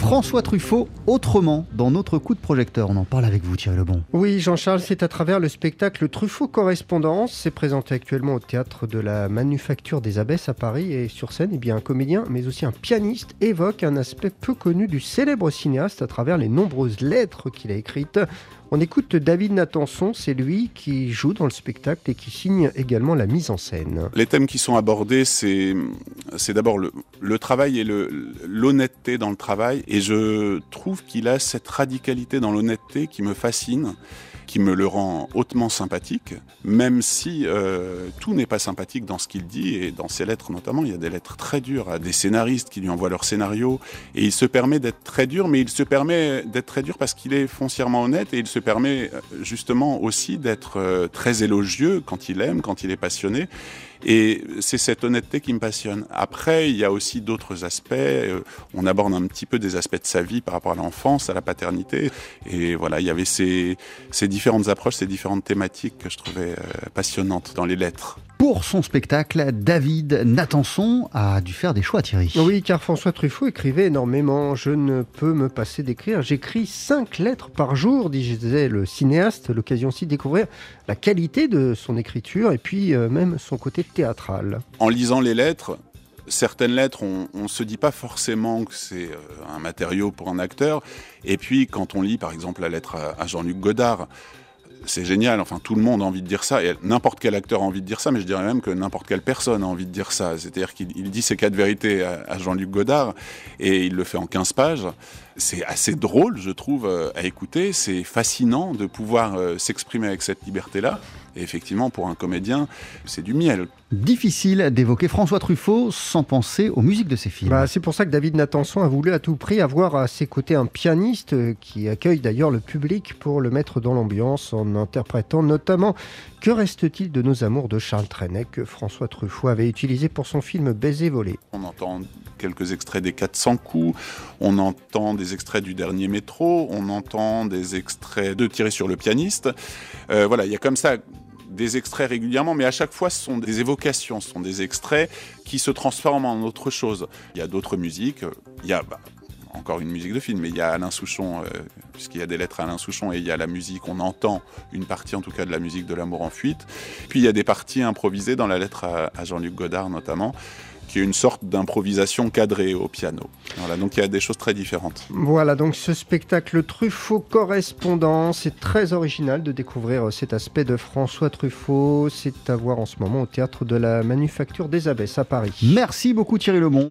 François Truffaut autrement dans notre coup de projecteur. On en parle avec vous Thierry Lebon. Oui Jean-Charles, c'est à travers le spectacle Truffaut Correspondance. C'est présenté actuellement au théâtre de la Manufacture des Abbesses à Paris et sur scène, eh bien, un comédien mais aussi un pianiste évoque un aspect peu connu du célèbre cinéaste à travers les nombreuses lettres qu'il a écrites. On écoute David Natanson, c'est lui qui joue dans le spectacle et qui signe également la mise en scène. Les thèmes qui sont abordés, c'est, d'abord le, travail et l'honnêteté dans le travail. Et je trouve qu'il a cette radicalité dans l'honnêteté qui me fascine qui me le rend hautement sympathique, même si euh, tout n'est pas sympathique dans ce qu'il dit, et dans ses lettres notamment, il y a des lettres très dures à des scénaristes qui lui envoient leur scénario, et il se permet d'être très dur, mais il se permet d'être très dur parce qu'il est foncièrement honnête, et il se permet euh, justement aussi d'être euh, très élogieux quand il aime, quand il est passionné, et c'est cette honnêteté qui me passionne. Après, il y a aussi d'autres aspects. On aborde un petit peu des aspects de sa vie par rapport à l'enfance, à la paternité. Et voilà, il y avait ces, différentes approches, ces différentes thématiques que je trouvais euh, passionnantes dans les lettres. Pour son spectacle, David Natanson a dû faire des choix, Thierry. Oui, car François Truffaut écrivait énormément. Je ne peux me passer d'écrire. J'écris cinq lettres par jour, disait le cinéaste. L'occasion aussi de découvrir la qualité de son écriture et puis euh, même son côté théâtral. En lisant les lettres, certaines lettres, on ne se dit pas forcément que c'est euh, un matériau pour un acteur. Et puis, quand on lit, par exemple, la lettre à Jean-Luc Godard, c'est génial. Enfin, tout le monde a envie de dire ça. Et n'importe quel acteur a envie de dire ça, mais je dirais même que n'importe quelle personne a envie de dire ça. C'est-à-dire qu'il dit ses quatre vérités à, Jean-Luc Godard et il le fait en 15 pages. C'est assez drôle, je trouve, euh, à écouter. C'est fascinant de pouvoir euh, s'exprimer avec cette liberté-là. Et effectivement, pour un comédien, c'est du miel. Difficile d'évoquer François Truffaut sans penser aux musiques de ses films. Bah, c'est pour ça que David Nathanson a voulu à tout prix avoir à ses côtés un pianiste qui accueille d'ailleurs le public pour le mettre dans l'ambiance en interprétant notamment Que reste-t-il de nos amours de Charles Trenet que François Truffaut avait utilisé pour son film Baiser volé. On entend quelques extraits des 400 coups, on entend des extraits du dernier métro, on entend des extraits de Tirer sur le pianiste. Euh, voilà, il y a comme ça des extraits régulièrement, mais à chaque fois, ce sont des évocations, ce sont des extraits qui se transforment en autre chose. Il y a d'autres musiques, il y a bah, encore une musique de film, mais il y a Alain Souchon, euh, puisqu'il y a des lettres à Alain Souchon, et il y a la musique, on entend une partie en tout cas de la musique de l'amour en fuite. Puis il y a des parties improvisées dans la lettre à Jean-Luc Godard notamment qui est une sorte d'improvisation cadrée au piano. Voilà, donc il y a des choses très différentes. Voilà, donc ce spectacle Truffaut correspondant, c'est très original de découvrir cet aspect de François Truffaut. C'est à voir en ce moment au théâtre de la Manufacture des Abbesses à Paris. Merci beaucoup Thierry Lemont.